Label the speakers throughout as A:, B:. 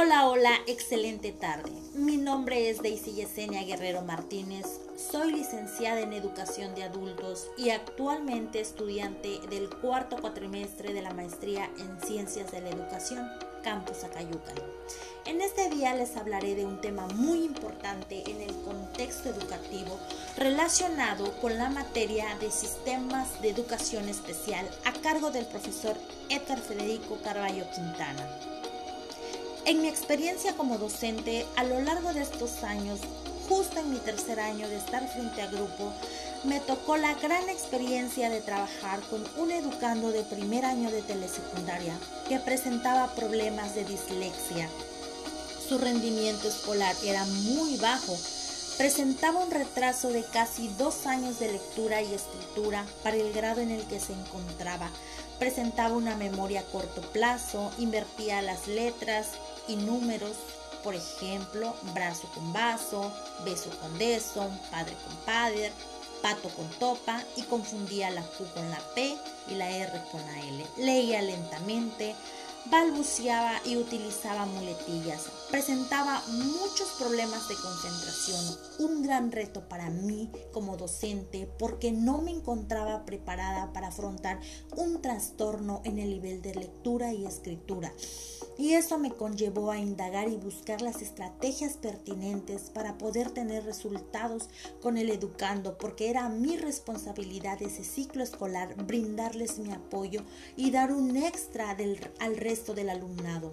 A: Hola, hola, excelente tarde. Mi nombre es Daisy Yesenia Guerrero Martínez. Soy licenciada en Educación de Adultos y actualmente estudiante del cuarto cuatrimestre de la maestría en Ciencias de la Educación, Campus Acayucan. En este día les hablaré de un tema muy importante en el contexto educativo relacionado con la materia de sistemas de educación especial a cargo del profesor Edgar Federico Carballo Quintana. En mi experiencia como docente, a lo largo de estos años, justo en mi tercer año de estar frente a grupo, me tocó la gran experiencia de trabajar con un educando de primer año de telesecundaria que presentaba problemas de dislexia. Su rendimiento escolar era muy bajo, presentaba un retraso de casi dos años de lectura y escritura para el grado en el que se encontraba. Presentaba una memoria a corto plazo, invertía las letras y números, por ejemplo, brazo con vaso, beso con beso, padre con padre, pato con topa y confundía la Q con la P y la R con la L. Leía lentamente, balbuceaba y utilizaba muletillas. Presentaba muchos problemas de concentración, un gran reto para mí como docente porque no me encontraba preparada para afrontar un trastorno en el nivel de lectura y escritura. Y eso me conllevó a indagar y buscar las estrategias pertinentes para poder tener resultados con el educando, porque era mi responsabilidad ese ciclo escolar brindarles mi apoyo y dar un extra del, al resto del alumnado.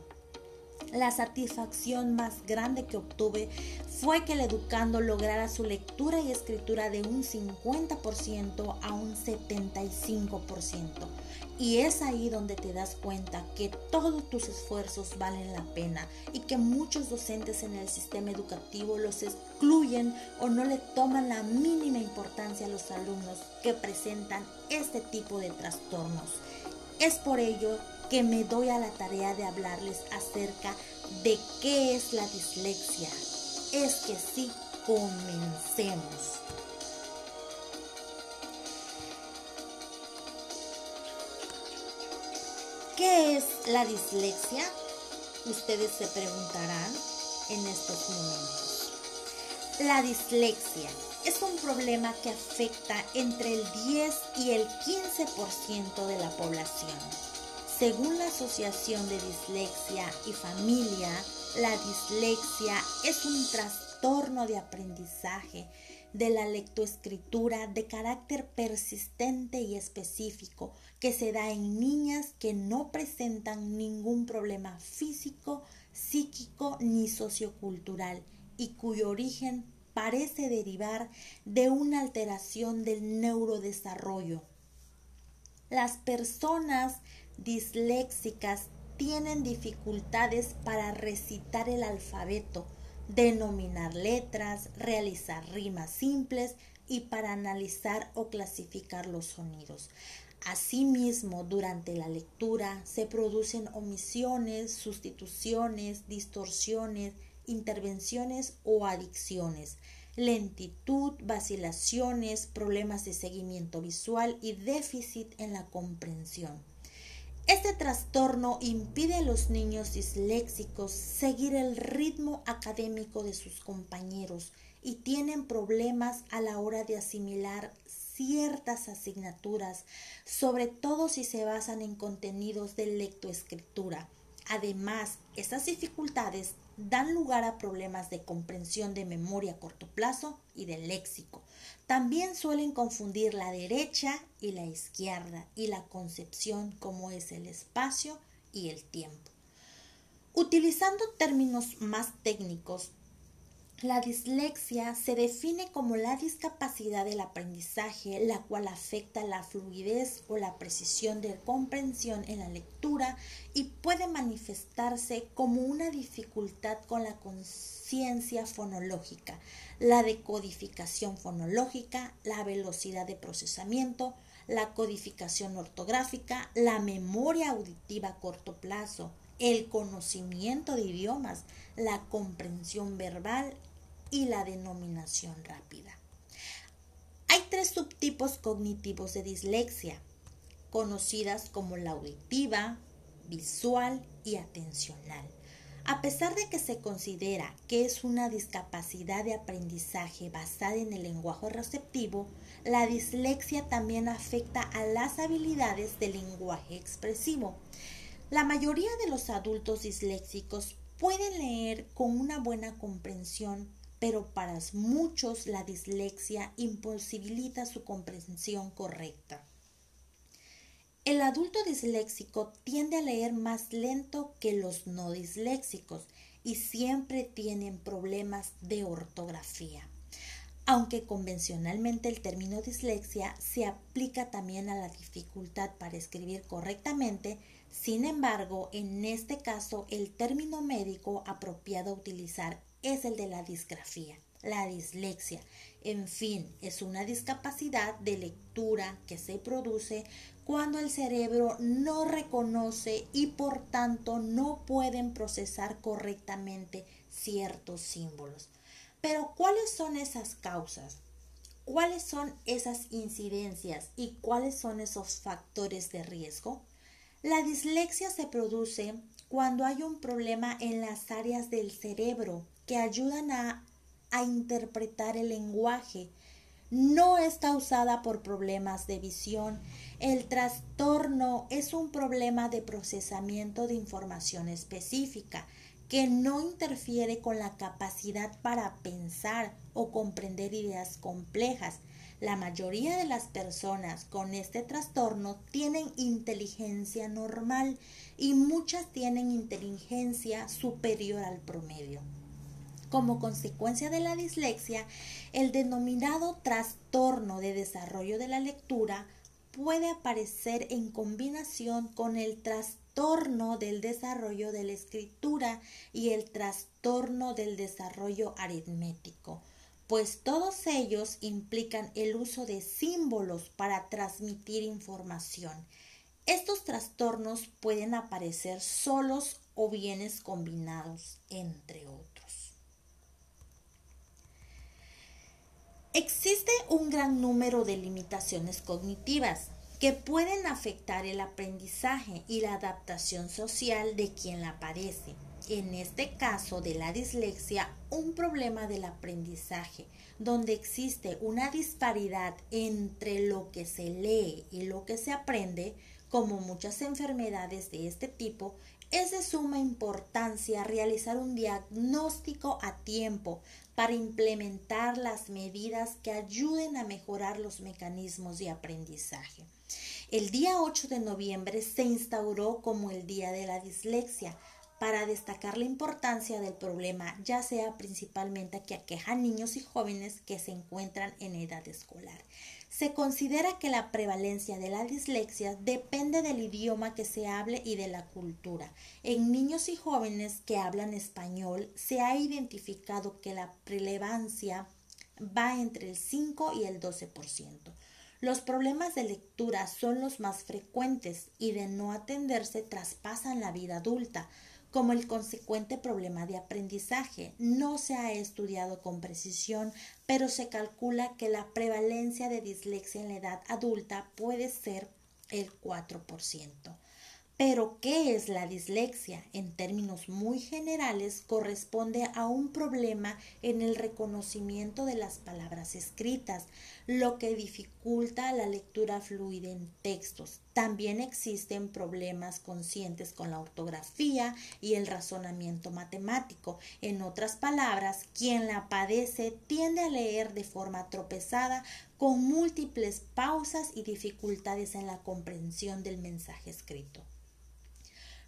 A: La satisfacción más grande que obtuve fue que el educando lograra su lectura y escritura de un 50% a un 75%. Y es ahí donde te das cuenta que todos tus esfuerzos valen la pena y que muchos docentes en el sistema educativo los excluyen o no le toman la mínima importancia a los alumnos que presentan este tipo de trastornos. Es por ello que me doy a la tarea de hablarles acerca de qué es la dislexia. Es que sí, comencemos. ¿Qué es la dislexia? Ustedes se preguntarán en estos momentos. La dislexia es un problema que afecta entre el 10 y el 15% de la población. Según la Asociación de Dislexia y Familia, la dislexia es un trastorno de aprendizaje de la lectoescritura de carácter persistente y específico que se da en niñas que no presentan ningún problema físico, psíquico ni sociocultural y cuyo origen parece derivar de una alteración del neurodesarrollo. Las personas disléxicas tienen dificultades para recitar el alfabeto, denominar letras, realizar rimas simples y para analizar o clasificar los sonidos. Asimismo, durante la lectura se producen omisiones, sustituciones, distorsiones, intervenciones o adicciones, lentitud, vacilaciones, problemas de seguimiento visual y déficit en la comprensión. Este trastorno impide a los niños disléxicos seguir el ritmo académico de sus compañeros y tienen problemas a la hora de asimilar ciertas asignaturas, sobre todo si se basan en contenidos de lectoescritura. Además, estas dificultades dan lugar a problemas de comprensión de memoria a corto plazo y de léxico. También suelen confundir la derecha y la izquierda y la concepción como es el espacio y el tiempo. Utilizando términos más técnicos, la dislexia se define como la discapacidad del aprendizaje, la cual afecta la fluidez o la precisión de comprensión en la lectura y puede manifestarse como una dificultad con la conciencia fonológica, la decodificación fonológica, la velocidad de procesamiento, la codificación ortográfica, la memoria auditiva a corto plazo, el conocimiento de idiomas, la comprensión verbal y la denominación rápida. Hay tres subtipos cognitivos de dislexia, conocidas como la auditiva, visual y atencional. A pesar de que se considera que es una discapacidad de aprendizaje basada en el lenguaje receptivo, la dislexia también afecta a las habilidades del lenguaje expresivo. La mayoría de los adultos disléxicos pueden leer con una buena comprensión, pero para muchos la dislexia imposibilita su comprensión correcta. El adulto disléxico tiende a leer más lento que los no disléxicos y siempre tienen problemas de ortografía. Aunque convencionalmente el término dislexia se aplica también a la dificultad para escribir correctamente, sin embargo, en este caso el término médico apropiado a utilizar es el de la disgrafía, la dislexia. En fin, es una discapacidad de lectura que se produce cuando el cerebro no reconoce y por tanto no pueden procesar correctamente ciertos símbolos. Pero ¿cuáles son esas causas? ¿Cuáles son esas incidencias y cuáles son esos factores de riesgo? La dislexia se produce cuando hay un problema en las áreas del cerebro que ayudan a, interpretar el lenguaje. No es causada por problemas de visión el trastorno es un problema de procesamiento de información específica que no interfiere con la capacidad para pensar o comprender ideas complejas. La mayoría de las personas con este trastorno tienen inteligencia normal y muchas tienen inteligencia superior al promedio. Como consecuencia de la dislexia, el denominado trastorno de desarrollo de la lectura puede aparecer en combinación con el trastorno del desarrollo de la escritura y el trastorno del desarrollo aritmético, pues todos ellos implican el uso de símbolos para transmitir información. Estos trastornos pueden aparecer solos o bienes combinados, entre otros. Existe un gran número de limitaciones cognitivas que pueden afectar el aprendizaje y la adaptación social de quien la padece. En este caso de la dislexia, un problema del aprendizaje, donde existe una disparidad entre lo que se lee y lo que se aprende, como muchas enfermedades de este tipo, es de suma importancia realizar un diagnóstico a tiempo para implementar las medidas que ayuden a mejorar los mecanismos de aprendizaje. El día 8 de noviembre se instauró como el Día de la Dislexia para destacar la importancia del problema, ya sea principalmente que aqueja a niños y jóvenes que se encuentran en edad escolar. Se considera que la prevalencia de la dislexia depende del idioma que se hable y de la cultura. En niños y jóvenes que hablan español se ha identificado que la prelevancia va entre el 5 y el 12%. Los problemas de lectura son los más frecuentes y de no atenderse traspasan la vida adulta como el consecuente problema de aprendizaje. No se ha estudiado con precisión, pero se calcula que la prevalencia de dislexia en la edad adulta puede ser el 4%. Pero, ¿qué es la dislexia? En términos muy generales, corresponde a un problema en el reconocimiento de las palabras escritas, lo que dificulta la lectura fluida en textos. También existen problemas conscientes con la ortografía y el razonamiento matemático. En otras palabras, quien la padece tiende a leer de forma tropezada con múltiples pausas y dificultades en la comprensión del mensaje escrito.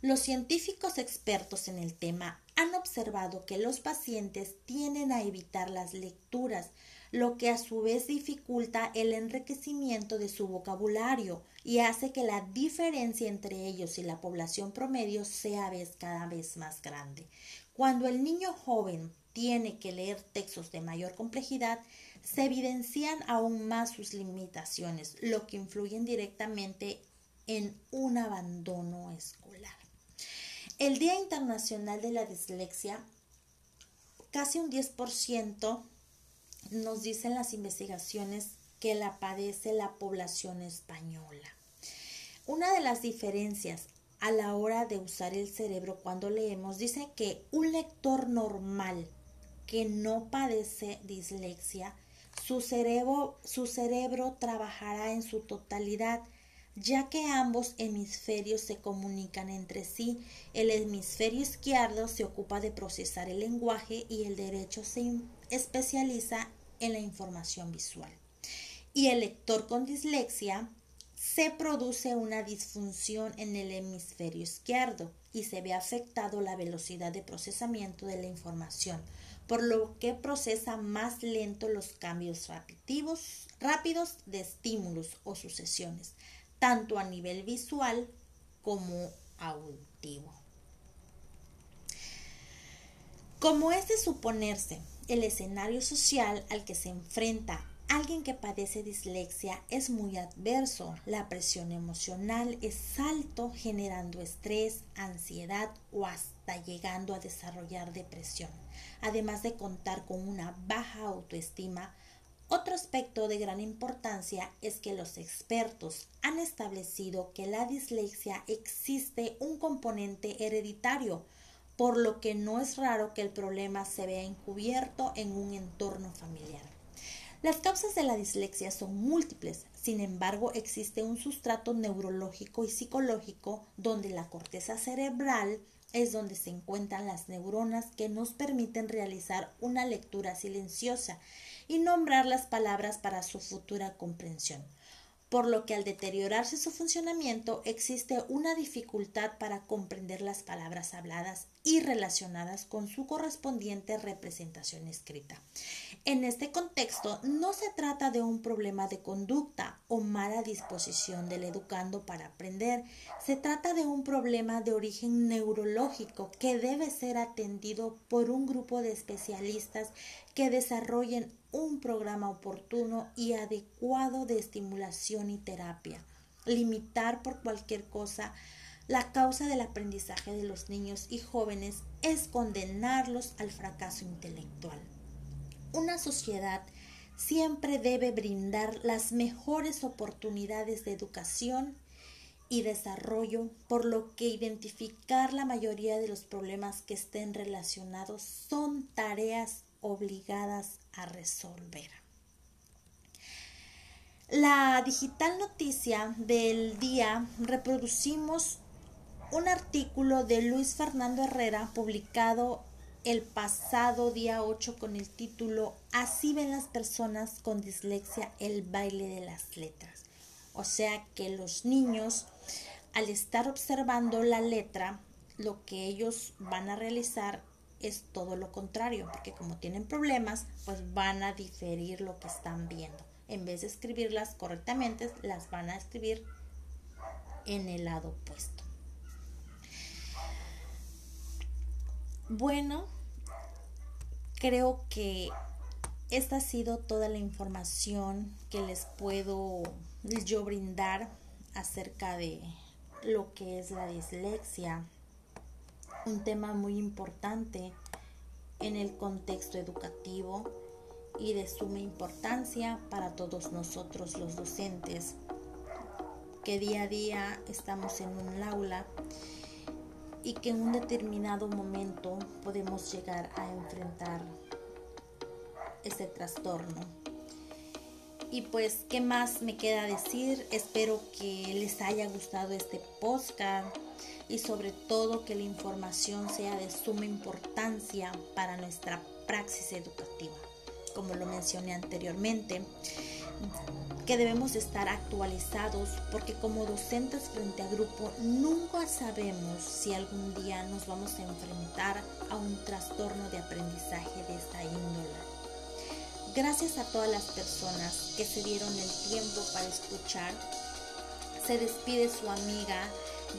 A: Los científicos expertos en el tema han observado que los pacientes tienden a evitar las lecturas, lo que a su vez dificulta el enriquecimiento de su vocabulario y hace que la diferencia entre ellos y la población promedio sea cada vez más grande. Cuando el niño joven tiene que leer textos de mayor complejidad, se evidencian aún más sus limitaciones, lo que influye directamente en un abandono escolar. El Día Internacional de la Dislexia, casi un 10% nos dicen las investigaciones que la padece la población española. Una de las diferencias a la hora de usar el cerebro cuando leemos, dice que un lector normal que no padece dislexia, su cerebro, su cerebro trabajará en su totalidad, ya que ambos hemisferios se comunican entre sí. El hemisferio izquierdo se ocupa de procesar el lenguaje y el derecho se especializa en la información visual. Y el lector con dislexia se produce una disfunción en el hemisferio izquierdo y se ve afectado la velocidad de procesamiento de la información, por lo que procesa más lento los cambios rápidos, rápidos de estímulos o sucesiones, tanto a nivel visual como auditivo. Como es de suponerse, el escenario social al que se enfrenta Alguien que padece dislexia es muy adverso. La presión emocional es alto, generando estrés, ansiedad o hasta llegando a desarrollar depresión. Además de contar con una baja autoestima, otro aspecto de gran importancia es que los expertos han establecido que la dislexia existe un componente hereditario, por lo que no es raro que el problema se vea encubierto en un entorno familiar. Las causas de la dislexia son múltiples, sin embargo existe un sustrato neurológico y psicológico donde la corteza cerebral es donde se encuentran las neuronas que nos permiten realizar una lectura silenciosa y nombrar las palabras para su futura comprensión por lo que al deteriorarse su funcionamiento existe una dificultad para comprender las palabras habladas y relacionadas con su correspondiente representación escrita. En este contexto no se trata de un problema de conducta o mala disposición del educando para aprender, se trata de un problema de origen neurológico que debe ser atendido por un grupo de especialistas que desarrollen un programa oportuno y adecuado de estimulación y terapia. Limitar por cualquier cosa la causa del aprendizaje de los niños y jóvenes es condenarlos al fracaso intelectual. Una sociedad siempre debe brindar las mejores oportunidades de educación y desarrollo, por lo que identificar la mayoría de los problemas que estén relacionados son tareas obligadas a resolver. La digital noticia del día reproducimos un artículo de Luis Fernando Herrera publicado el pasado día 8 con el título Así ven las personas con dislexia el baile de las letras. O sea que los niños al estar observando la letra, lo que ellos van a realizar es todo lo contrario, porque como tienen problemas, pues van a diferir lo que están viendo. En vez de escribirlas correctamente, las van a escribir en el lado opuesto. Bueno, creo que esta ha sido toda la información que les puedo yo brindar acerca de lo que es la dislexia. Un tema muy importante en el contexto educativo y de suma importancia para todos nosotros los docentes que día a día estamos en un aula y que en un determinado momento podemos llegar a enfrentar ese trastorno. Y pues, ¿qué más me queda decir? Espero que les haya gustado este podcast y sobre todo que la información sea de suma importancia para nuestra praxis educativa. Como lo mencioné anteriormente, que debemos estar actualizados porque como docentes frente a grupo nunca sabemos si algún día nos vamos a enfrentar a un trastorno de aprendizaje de esta índole. Gracias a todas las personas que se dieron el tiempo para escuchar. Se despide su amiga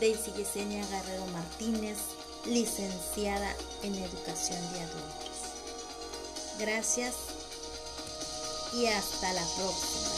A: Daisy Yesenia Guerrero Martínez, licenciada en Educación de Adultos. Gracias y hasta la próxima.